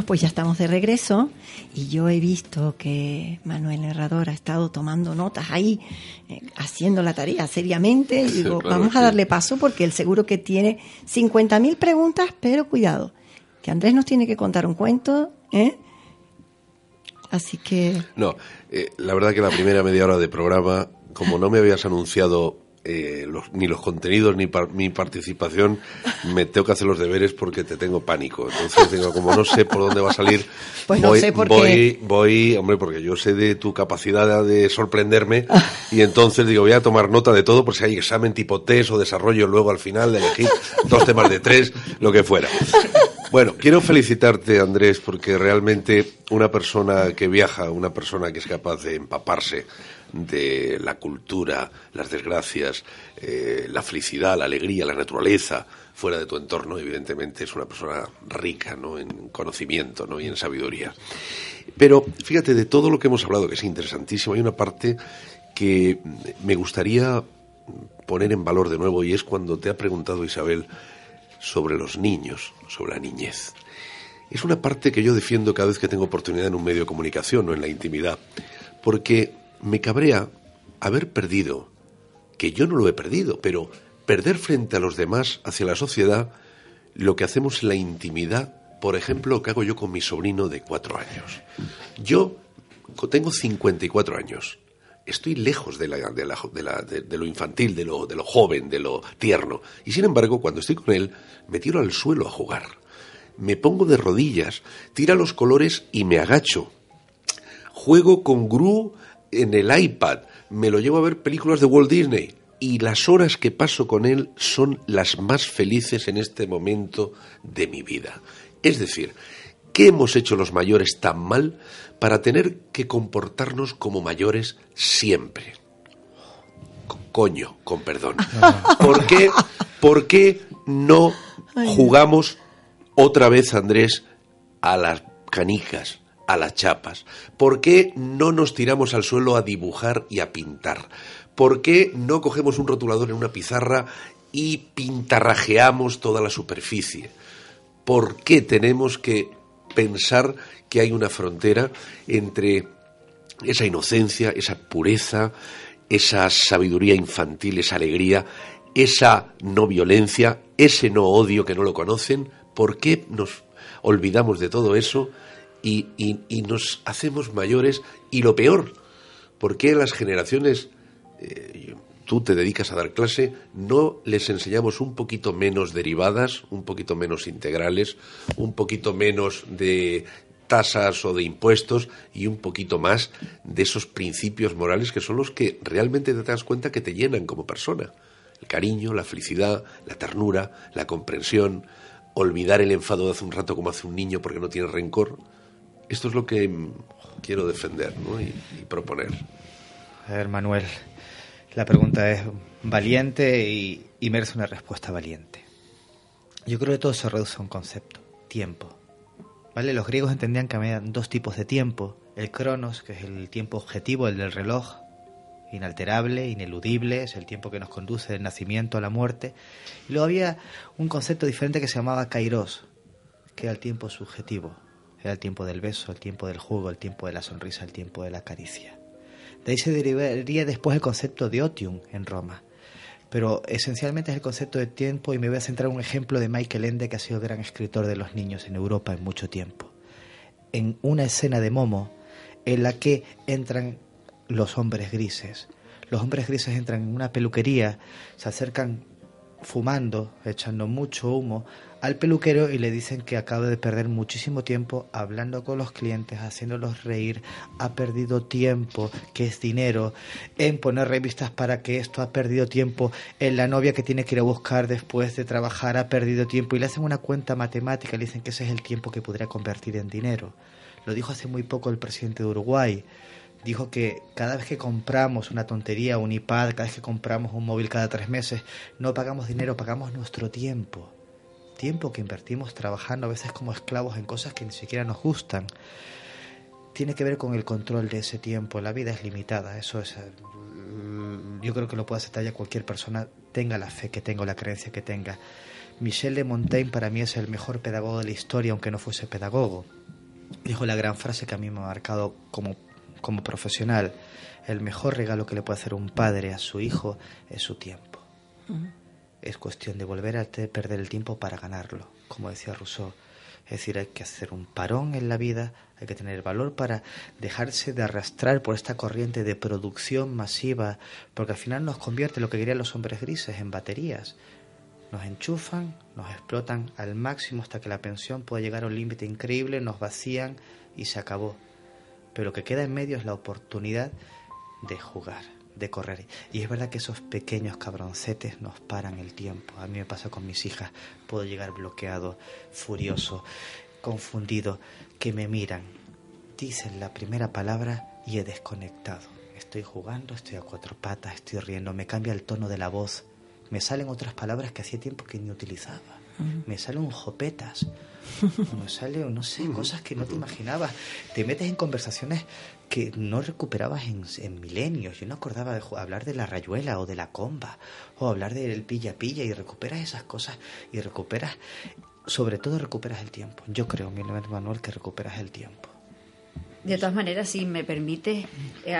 Amigos, pues ya estamos de regreso y yo he visto que Manuel Herrador ha estado tomando notas ahí, eh, haciendo la tarea seriamente. digo, vamos a darle paso porque él seguro que tiene 50.000 preguntas, pero cuidado, que Andrés nos tiene que contar un cuento, ¿eh? Así que... No, eh, la verdad que la primera media hora de programa, como no me habías anunciado eh, los, ni los contenidos ni mi participación, me tengo que hacer los deberes porque te tengo pánico. Entonces digo, como no sé por dónde va a salir, pues voy, no sé por voy, voy, hombre, porque yo sé de tu capacidad de sorprenderme y entonces digo, voy a tomar nota de todo por si hay examen tipo test o desarrollo luego al final de elegir dos temas de tres, lo que fuera. Bueno, quiero felicitarte, Andrés, porque realmente una persona que viaja, una persona que es capaz de empaparse de la cultura, las desgracias, eh, la felicidad, la alegría, la naturaleza, fuera de tu entorno, evidentemente es una persona rica ¿no? en conocimiento ¿no? y en sabiduría. Pero fíjate, de todo lo que hemos hablado, que es interesantísimo, hay una parte que me gustaría poner en valor de nuevo y es cuando te ha preguntado Isabel sobre los niños, sobre la niñez. Es una parte que yo defiendo cada vez que tengo oportunidad en un medio de comunicación o en la intimidad, porque me cabrea haber perdido, que yo no lo he perdido, pero perder frente a los demás, hacia la sociedad, lo que hacemos en la intimidad, por ejemplo, lo que hago yo con mi sobrino de cuatro años. Yo tengo 54 años estoy lejos de, la, de, la, de, lo infantil, de lo, de lo joven, de lo tierno. Y sin embargo, cuando estoy con él, me tiro al suelo a jugar. Me pongo de rodillas, tira los colores y me agacho. Juego con Gru en el iPad, me lo llevo a ver películas de Walt Disney. Y las horas que paso con él son las más felices en este momento de mi vida. Es decir, ¿qué hemos hecho los mayores tan mal para tener que comportarnos como mayores siempre. Coño, con perdón. ¿Por qué, ¿Por qué no jugamos otra vez, Andrés, a las canicas, a las chapas? ¿Por qué no nos tiramos al suelo a dibujar y a pintar? ¿Por qué no cogemos un rotulador en una pizarra y pintarrajeamos toda la superficie? ¿Por qué tenemos que pensar que hay una frontera entre esa inocencia, esa pureza, esa sabiduría infantil, esa alegría, esa no violencia, ese no odio que no lo conocen. ¿Por qué nos olvidamos de todo eso y, nos hacemos mayores? Y lo peor, ¿por qué las generaciones, eh, tú te dedicas a dar clase, no les enseñamos un poquito menos derivadas, un poquito menos integrales, un poquito menos de tasas o de impuestos y un poquito más de esos principios morales que son los que realmente te das cuenta que te llenan como persona. El cariño, la felicidad, la ternura, la comprensión, olvidar el enfado de hace un rato como hace un niño porque no tiene rencor. Esto es lo que quiero defender y, proponer. A ver, Manuel, la pregunta es valiente y, y merece una respuesta valiente. Yo creo que todo se reduce a un concepto, tiempo. ¿Vale? Los griegos entendían que había dos tipos de tiempo. El cronos, que es el tiempo objetivo, el del reloj, inalterable, ineludible, es el tiempo que nos conduce del nacimiento a la muerte. Y luego había un concepto diferente que se llamaba kairos, que era el tiempo subjetivo. Era el tiempo del beso, el tiempo del juego, el tiempo de la sonrisa, el tiempo de la caricia. De ahí se derivaría después el concepto de otium en Roma, pero esencialmente es el concepto de tiempo y me voy a centrar en un ejemplo de Michael Ende, que ha sido gran escritor de los niños en Europa en mucho tiempo. En una escena de Momo en la que entran los hombres grises. Los hombres grises entran en una peluquería, se acercan fumando, echando mucho humo al peluquero y le dicen que acaba de perder muchísimo tiempo hablando con los clientes, haciéndolos reír, ha perdido tiempo, que es dinero, en poner revistas para que esto ha perdido tiempo, en la novia que tiene que ir a buscar después de trabajar ha perdido tiempo y le hacen una cuenta matemática, le dicen que ese es el tiempo que podría convertir en dinero. Lo dijo hace muy poco el presidente de Uruguay dijo que cada vez que compramos una tontería, un iPad, cada vez que compramos un móvil cada tres meses, no pagamos dinero, pagamos nuestro tiempo. Tiempo que invertimos trabajando a veces como esclavos en cosas que ni siquiera nos gustan. Tiene que ver con el control de ese tiempo. La vida es limitada, eso es. Mm, yo creo que lo puede aceptar ya cualquier persona, tenga la fe que tenga o la creencia que tenga. Michel de Montaigne para mí es el mejor pedagogo de la historia, aunque no fuese pedagogo. Dijo la gran frase que a mí me ha marcado como como profesional, el mejor regalo que le puede hacer un padre a su hijo es su tiempo. Es cuestión de volver a perder el tiempo para ganarlo. Como decía Rousseau, Es decir, hay que hacer un parón en la vida, hay que tener valor para dejarse de arrastrar por esta corriente de producción masiva, porque al final nos convierte lo que querían los hombres grises en baterías. Nos enchufan, nos explotan al máximo hasta que la pensión pueda llegar a un límite increíble, nos vacían y se acabó. Pero lo que queda en medio es la oportunidad de jugar, de correr. Y es verdad que esos pequeños cabroncetes nos paran el tiempo. A mí me pasa con mis hijas. Puedo llegar bloqueado, furioso, confundido, que me miran, dicen la primera palabra y he desconectado. Estoy jugando, estoy a cuatro patas, estoy riendo, me cambia el tono de la voz. Me salen otras palabras que hacía tiempo que ni utilizaba. Me salen jopetas, me sale, no sé, cosas que no te imaginabas. Te metes en conversaciones que no recuperabas en, milenios. Yo no acordaba de hablar de la rayuela o de la comba o hablar del pilla pilla y recuperas esas cosas y recuperas, sobre todo recuperas el tiempo. Yo creo, mi Manuel, que recuperas el tiempo. De todas maneras, si me permite, eh,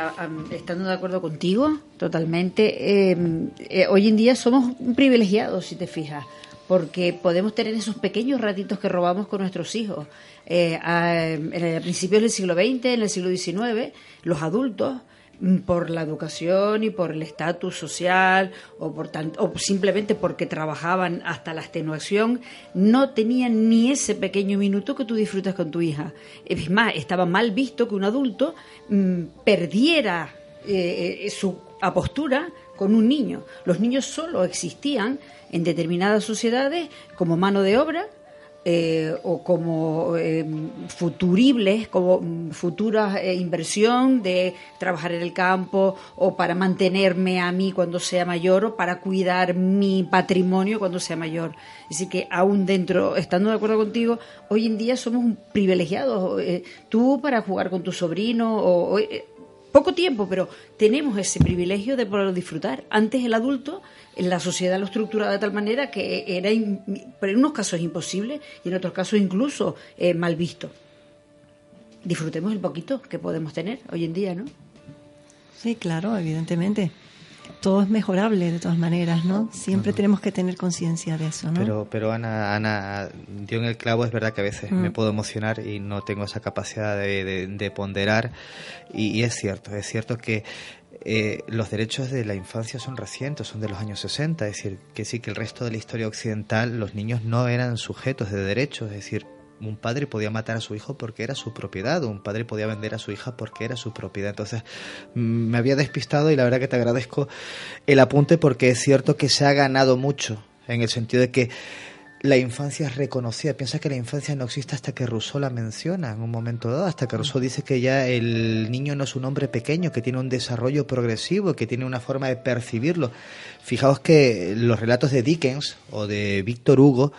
estando de acuerdo contigo totalmente, eh, eh, hoy en día somos privilegiados, si te fijas porque podemos tener esos pequeños ratitos que robamos con nuestros hijos. Eh, a, principios del siglo XX, en el siglo XIX, los adultos mm, por la educación y por el estatus social o, por o simplemente porque trabajaban hasta la extenuación, no tenían ni ese pequeño minuto que tú disfrutas con tu hija. Es más, estaba mal visto que un adulto mm, perdiera eh, eh, su postura con un niño. Los niños solo existían en determinadas sociedades como mano de obra eh, o como eh, futuribles, como mm, futura eh, inversión de trabajar en el campo o para mantenerme a mí cuando sea mayor o para cuidar mi patrimonio cuando sea mayor. Así que aún dentro, estando de acuerdo contigo, hoy en día somos privilegiados. tú para jugar con tu sobrino o, poco tiempo, pero tenemos ese privilegio de poder disfrutar. Antes el adulto, la sociedad lo estructuraba de tal manera que era, en unos casos imposible y en otros casos incluso mal visto. Disfrutemos el poquito que podemos tener hoy en día, ¿no? Sí, claro, evidentemente todo es mejorable de todas maneras, ¿no? Siempre tenemos que tener conciencia de eso, ¿no? Pero, pero Ana, Ana dio en el clavo, es verdad que a veces me mm. puedo emocionar y no tengo esa capacidad de, ponderar y, es cierto, es cierto que eh, los derechos de la infancia son recientes, son de los años 60, es decir, que sí que el resto de la historia occidental los niños no eran sujetos de derechos, es decir, un padre podía matar a su hijo porque era su propiedad, o un padre podía vender a su hija porque era su propiedad. Entonces, mm, me había despistado y la verdad que te agradezco el apunte porque es cierto que se ha ganado mucho, en el sentido de que la infancia es reconocida. Piensa que la infancia no existe hasta que Rousseau la menciona en un momento dado, hasta que Rousseau dice que ya el niño no es un hombre pequeño, que tiene un desarrollo progresivo, que tiene una forma de percibirlo. Fijaos que los relatos de Dickens o de Víctor Hugo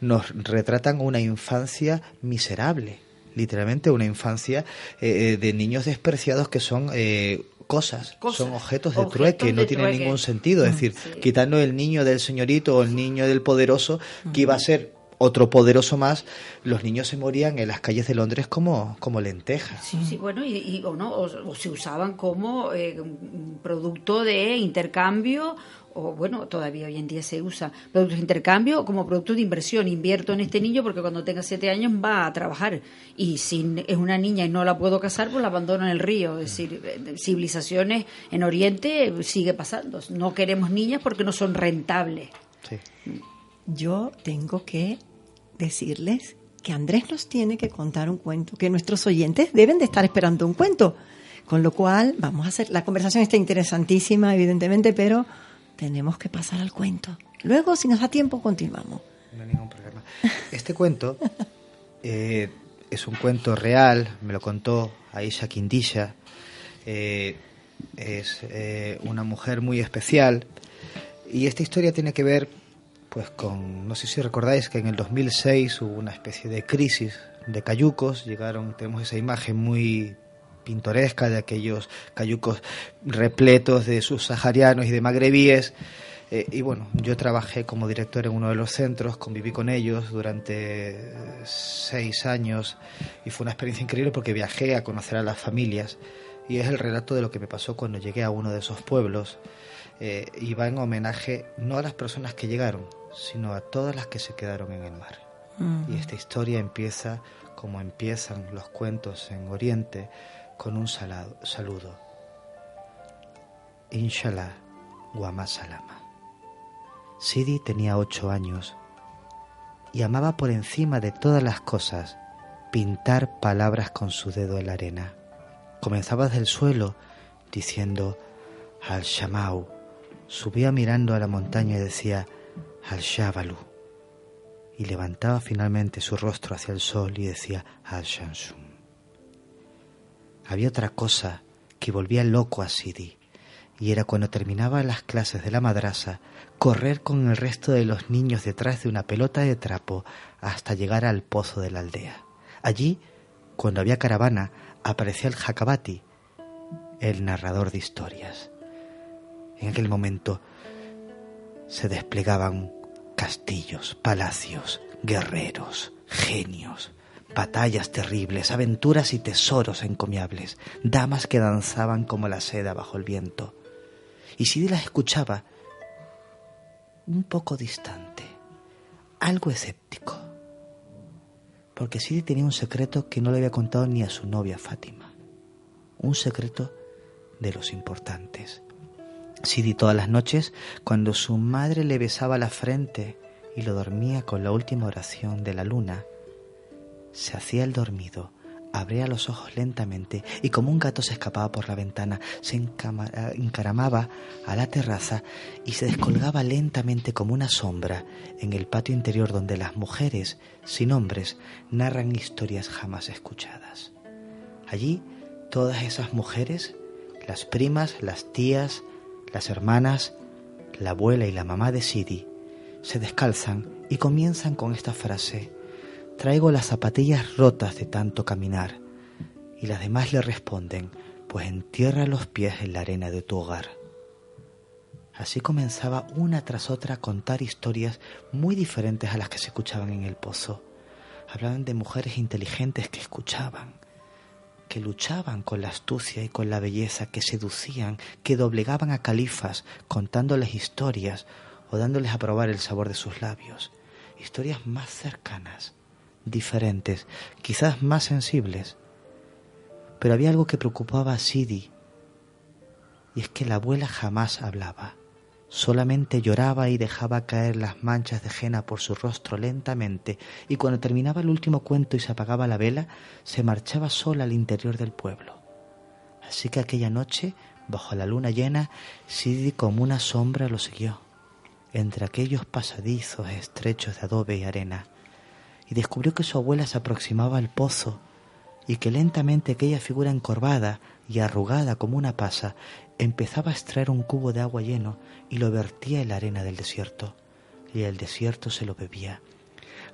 nos retratan una infancia miserable, literalmente una infancia eh, eh, de niños despreciados que son eh, cosas, son objetos de trueque, no tiene ningún sentido. Es mm, decir, quitando el niño del señorito o el niño del poderoso, que iba a ser otro poderoso más, los niños se morían en las calles de Londres como, como lentejas. Sí, sí, bueno, y, o, no, o, se usaban como producto de intercambio o bueno, todavía hoy en día se usa productos de intercambio como producto de inversión. Invierto en este niño porque cuando tenga siete años va a trabajar. Y si es una niña y no la puedo casar, pues la abandono en el río. Es decir, eh, civilizaciones en Oriente sigue pasando. No queremos niñas porque no son rentables. Yo tengo que decirles que Andrés nos tiene que contar un cuento, que nuestros oyentes deben de estar esperando un cuento. Con lo cual, vamos a hacer, la conversación está interesantísima, evidentemente, pero tenemos que pasar al cuento. Luego, si nos da tiempo, continuamos. No hay ningún problema. Este cuento eh, es un cuento real, me lo contó Aisha Quindilla. Eh, es eh, una mujer muy especial y esta historia tiene que ver pues con, no sé si recordáis que en el 2006 hubo una especie de crisis de cayucos, llegaron, tenemos esa imagen muy pintoresca de aquellos cayucos repletos de subsaharianos y de magrebíes. Eh, y bueno, yo trabajé como director en uno de los centros, conviví con ellos durante eh, seis años y fue una experiencia increíble porque viajé a conocer a las familias y es el relato de lo que me pasó cuando llegué a uno de esos pueblos eh, y va en homenaje no a las personas que llegaron, sino a todas las que se quedaron en el mar. Mm. Y esta historia empieza como empiezan los cuentos en Oriente, con un salado- saludo. Inshallah, Guama Salama. Sidi tenía ocho años y amaba por encima de todas las cosas pintar palabras con su dedo en la arena. Comenzaba desde el suelo diciendo Al-Shamau. Subía mirando a la montaña y decía Al-Shabalu. Y levantaba finalmente su rostro hacia el sol y decía Al-Shansum. Había otra cosa que volvía loco a Sidi, y era cuando terminaba las clases de la madrasa, correr con el resto de los niños detrás de una pelota de trapo hasta llegar al pozo de la aldea. Allí, cuando había caravana, aparecía el Jacabati, el narrador de historias. En aquel momento se desplegaban castillos, palacios, guerreros, genios, batallas terribles, aventuras y tesoros encomiables, damas que danzaban como la seda bajo el viento. Y Sidi las escuchaba un poco distante, algo escéptico, porque Sidi tenía un secreto que no le había contado ni a su novia Fátima, un secreto de los importantes. Sidi todas las noches, cuando su madre le besaba la frente y lo dormía con la última oración de la luna, se hacía el dormido, abría los ojos lentamente y como un gato se escapaba por la ventana, se eh, encaramaba a la terraza y se descolgaba lentamente como una sombra en el patio interior donde las mujeres, sin hombres, narran historias jamás escuchadas. Allí, todas esas mujeres, las primas, las tías, las hermanas, la abuela y la mamá de Sidi, se descalzan y comienzan con esta frase, traigo las zapatillas rotas de tanto caminar. Y las demás le responden, pues entierra los pies en la arena de tu hogar. Así comenzaba una tras otra a contar historias muy diferentes a las que se escuchaban en el pozo. Hablaban de mujeres inteligentes que escuchaban, que luchaban con la astucia y con la belleza, que seducían, que doblegaban a califas contándoles historias o dándoles a probar el sabor de sus labios. Historias más cercanas, diferentes, quizás más sensibles. Pero había algo que preocupaba a Sidi, y es que la abuela jamás hablaba. Solamente lloraba y dejaba caer las manchas de henna por su rostro lentamente, y cuando terminaba el último cuento y se apagaba la vela, se marchaba sola al interior del pueblo. Así que aquella noche, bajo la luna llena, Sidi como una sombra lo siguió, entre aquellos pasadizos estrechos de adobe y arena, y descubrió que su abuela se aproximaba al pozo, y que lentamente aquella figura encorvada y arrugada como una pasa empezaba a extraer un cubo de agua lleno y lo vertía en la arena del desierto, y el desierto se lo bebía.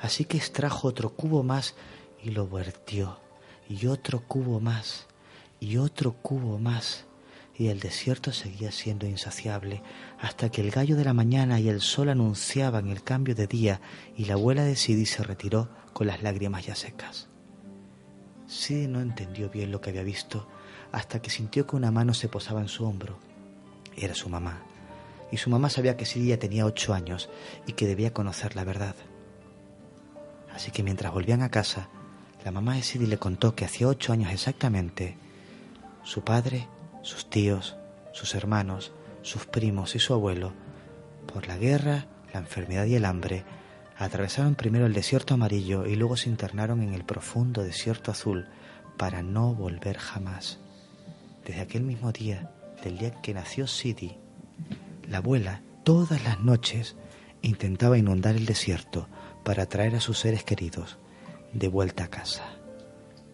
Así que extrajo otro cubo más y lo vertió, y otro cubo más, y otro cubo más, y el desierto seguía siendo insaciable, hasta que el gallo de la mañana y el sol anunciaban el cambio de día, y la abuela de Sidi se retiró con las lágrimas ya secas. Sidi no entendió bien lo que había visto, hasta que sintió que una mano se posaba en su hombro. Era su mamá, y su mamá sabía que Sidi ya tenía ocho años y que debía conocer la verdad. Así que mientras volvían a casa, la mamá de Sidi le contó que hacía ocho años exactamente, su padre, sus tíos, sus hermanos, sus primos y su abuelo, por la guerra, la enfermedad y el hambre, atravesaron primero el desierto amarillo y luego se internaron en el profundo desierto azul para no volver jamás. Desde aquel mismo día, del día que nació Sidi, la abuela todas las noches intentaba inundar el desierto para traer a sus seres queridos de vuelta a casa.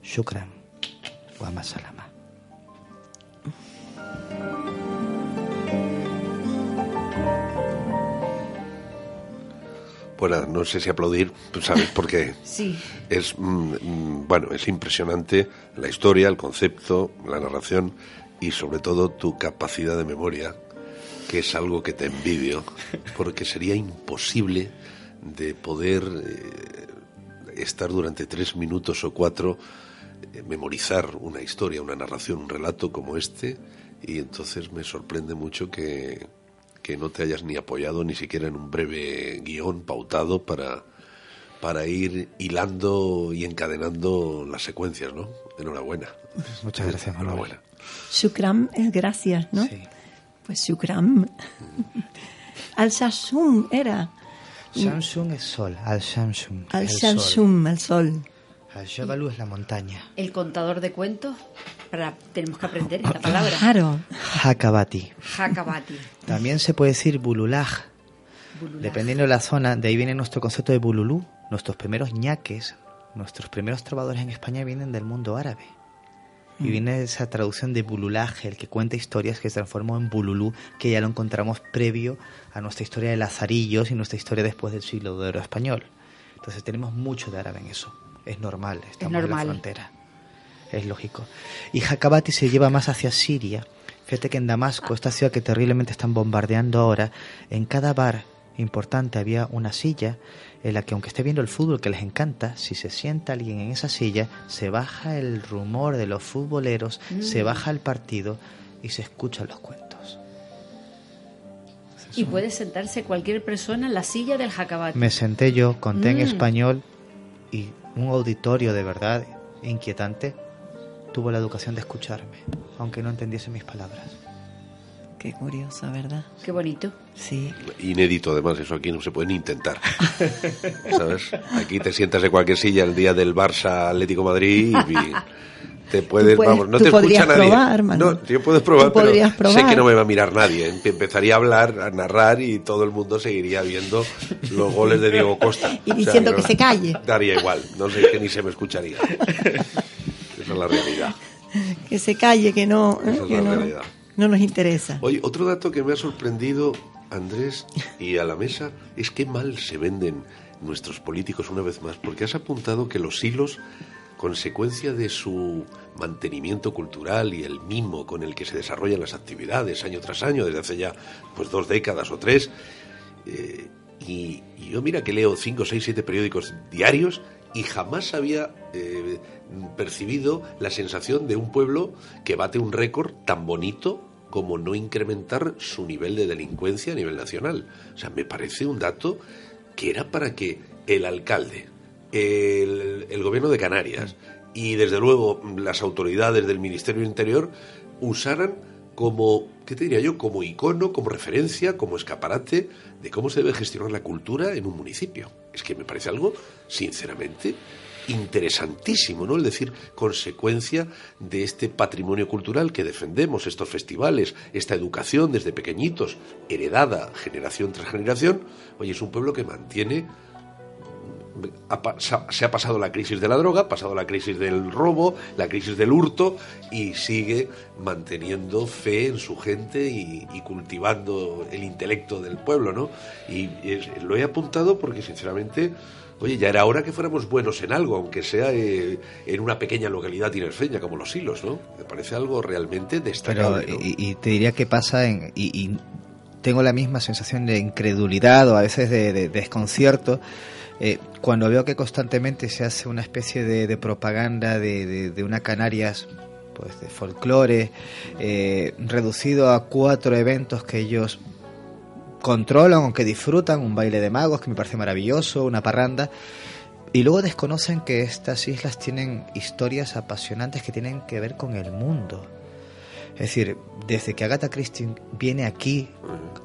Shukran, wa Bueno, no sé si aplaudir, pues, ¿sabes? Porque Sí. es, mm, mm, bueno, es impresionante la historia, el concepto, la narración y sobre todo tu capacidad de memoria, que es algo que te envidio, porque sería imposible de poder eh, estar durante tres minutos o cuatro, eh, memorizar una historia, una narración, un relato como este, y entonces me sorprende mucho que, que no te hayas ni apoyado ni siquiera en un breve guion pautado para, para ir hilando y encadenando las secuencias, ¿no? Enhorabuena. Muchas gracias, Manuel. Enhorabuena. Shukram es gracias, ¿no? Sí. Pues Shukram. Al-Shashum era. Samsung es sol, al Samsung. Al-Shashum, al sol. Al Jabalu es la montaña. El contador de cuentos, para, tenemos que aprender esta palabra. Claro. Hakabati. Hakabati. También se puede decir bululaj. Bululaj. Dependiendo de la zona, de ahí viene nuestro concepto de bululú. Nuestros primeros ñaques, nuestros primeros trovadores en España vienen del mundo árabe. Y viene esa traducción de bululaje, el que cuenta historias que se transformó en bululú, que ya lo encontramos previo a nuestra historia de Lazarillos y nuestra historia después del siglo de oro español. Entonces tenemos mucho de árabe en eso. Es normal, estamos en normal. la frontera. Es lógico. Y Hakabati se lleva más hacia Siria. Fíjate que en Damasco, esta ciudad que terriblemente están bombardeando ahora, en cada bar importante había una silla en la que aunque esté viendo el fútbol que les encanta, si se sienta alguien en esa silla, se baja el rumor de los futboleros, se baja el partido y se escuchan los cuentos. Y puede sentarse cualquier persona en la silla del Hakabati. Me senté yo, conté en Mm. español y un auditorio de verdad inquietante tuvo la educación de escucharme, aunque no entendiese mis palabras. Qué curioso, ¿verdad? Qué bonito. Sí. Inédito, además, eso aquí no se puede ni intentar. ¿Sabes? Aquí te sientas en cualquier silla el día del Barça Atlético Madrid y te puedes, puedes- vamos, no te escucha nadie. probar, Manu. no, yo puedes probar, pero sé que no me va a mirar nadie. Em- Empezaría a hablar, a narrar y todo el mundo seguiría viendo los goles de Diego Costa. Y diciendo que no- se calle. Daría igual, no sé que ni se me escucharía. Esa es la realidad. Que se calle, que no, Esa es que la no, realidad. no nos interesa. Oye, otro dato que me ha sorprendido, Andrés, y a la mesa, es que mal se venden nuestros políticos una vez más, porque has apuntado que los hilos, consecuencia de su mantenimiento cultural y el mimo con el que se desarrollan las actividades año tras año, desde hace ya pues dos décadas o tres, eh, y, yo mira que leo cinco, seis, siete periódicos diarios y jamás había eh, percibido la sensación de un pueblo que bate un récord tan bonito como no incrementar su nivel de delincuencia a nivel nacional. O sea, me parece un dato que era para que el alcalde, el, el gobierno de Canarias y desde luego las autoridades del Ministerio del Interior usaran como, ¿qué te diría yo? Como icono, como referencia, como escaparate de cómo se debe gestionar la cultura en un municipio. Es que me parece algo, sinceramente, interesantísimo, ¿no? Es decir, consecuencia de este patrimonio cultural que defendemos, estos festivales, esta educación desde pequeñitos, heredada generación tras generación. Oye, es un pueblo que mantiene se ha- pasado la crisis de la droga, ha pasado la crisis del robo, la crisis del hurto y sigue manteniendo fe en su gente y, y cultivando el intelecto del pueblo, ¿no? Y es- lo he apuntado porque sinceramente, oye, ya era hora que fuéramos buenos en algo, aunque sea eh, en una pequeña localidad tinerfeña como Los Hilos, ¿no? Me parece algo realmente Pero, destacable. ¿no? y, y te diría que pasa en, y, y tengo la misma sensación de incredulidad o a veces de, de desconcierto eh, cuando veo que constantemente se hace una especie de, propaganda de, una Canarias pues de folclore eh, reducido a cuatro eventos que ellos controlan o que disfrutan, un baile de magos que me parece maravilloso, una parranda, y luego desconocen que estas islas tienen historias apasionantes que tienen que ver con el mundo. Es decir, desde que Agatha Christie viene aquí,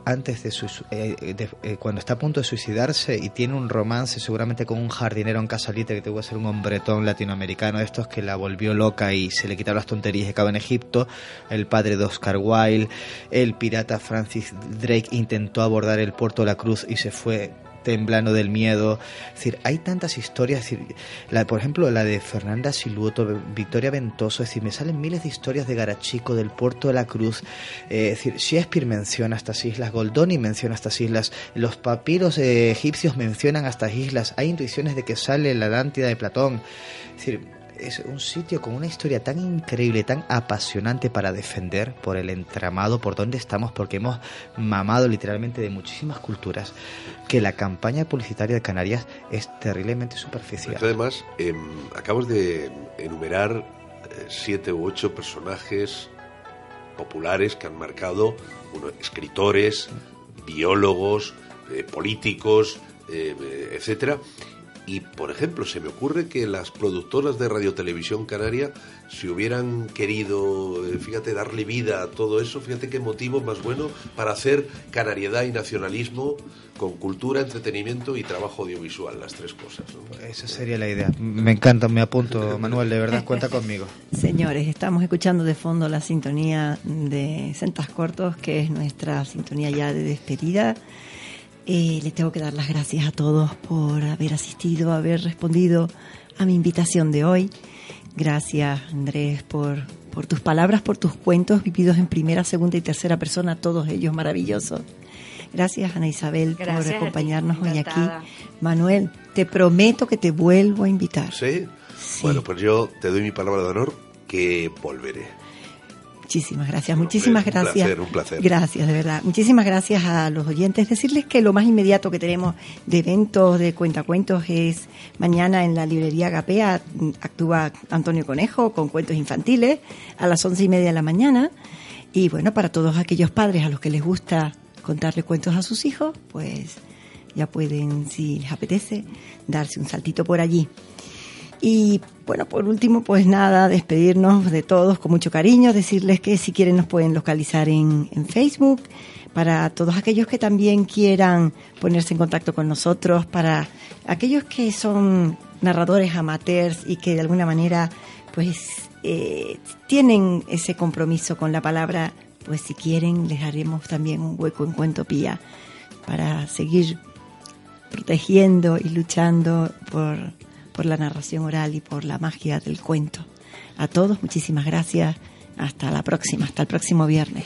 antes de, su, eh, de- eh, cuando está a punto de suicidarse y tiene un romance seguramente con un jardinero en Casalite que tuvo que ser un hombretón latinoamericano de estos que la volvió loca y se le quitaron las tonterías que acaba en Egipto, el padre de Oscar Wilde, el pirata Francis Drake intentó abordar el puerto de la Cruz y se fue temblando del miedo. Es decir, hay tantas historias. Decir, la, por ejemplo, la de Fernanda Siluoto, Victoria Ventoso. Es decir, me salen miles de historias de Garachico, del puerto de la Cruz. Eh, es decir, Shakespeare menciona estas islas, Goldoni menciona estas islas, los papiros eh, egipcios mencionan estas islas. Hay intuiciones de que sale la Atlántida de Platón. Es decir, es un sitio con una historia tan increíble, tan apasionante para defender por el entramado, por donde estamos, porque hemos mamado literalmente de muchísimas culturas, que la campaña publicitaria de Canarias es terriblemente superficial. Además, em, acabas de enumerar eh, siete u ocho personajes populares que han marcado, bueno, escritores, biólogos, eh, políticos, eh, eh, etcétera. Y, por ejemplo, se me ocurre que las productoras de Radio Televisión Canaria, si hubieran querido, eh, fíjate, darle vida a todo eso, fíjate qué motivo más bueno para hacer canariedad y nacionalismo con cultura, entretenimiento y trabajo audiovisual, las tres cosas. ¿no? Esa sería la idea. Me encanta, me apunto, Manuel, de verdad, cuenta conmigo. Señores, estamos escuchando de fondo la sintonía de Centas Cortos, que es nuestra sintonía ya de despedida. Eh, les tengo que dar las gracias a todos por haber asistido, haber respondido a mi invitación de hoy. Gracias, Andrés, por, por tus palabras, por tus cuentos vividos en primera, segunda y tercera persona, todos ellos maravillosos. Gracias, Ana Isabel, Gracias por acompañarnos hoy aquí. Manuel, te prometo que te vuelvo a invitar. ¿Sí? Bueno, pues yo te doy mi palabra de honor que volveré. Muchísimas gracias, muchísimas un gracias. placer, un placer. Gracias, de verdad. Muchísimas gracias a los oyentes. Decirles que lo más inmediato que tenemos de eventos de cuentacuentos es mañana en la librería Gapea actúa Antonio Conejo con cuentos infantiles a las once y media de la mañana. Y bueno, para todos aquellos padres a los que les gusta contarle cuentos a sus hijos, pues ya pueden, si les apetece, darse un saltito por allí. Y bueno, por último, pues nada, despedirnos de todos con mucho cariño, decirles que si quieren nos pueden localizar en, en Facebook, para todos aquellos que también quieran ponerse en contacto con nosotros, para aquellos que son narradores amateurs y que de alguna manera pues eh, tienen ese compromiso con la palabra, pues si quieren les haremos también un hueco en Cuentopía para seguir protegiendo y luchando por, por la narración oral y por la magia del cuento. A todos, muchísimas gracias. Hasta la próxima, hasta el próximo viernes.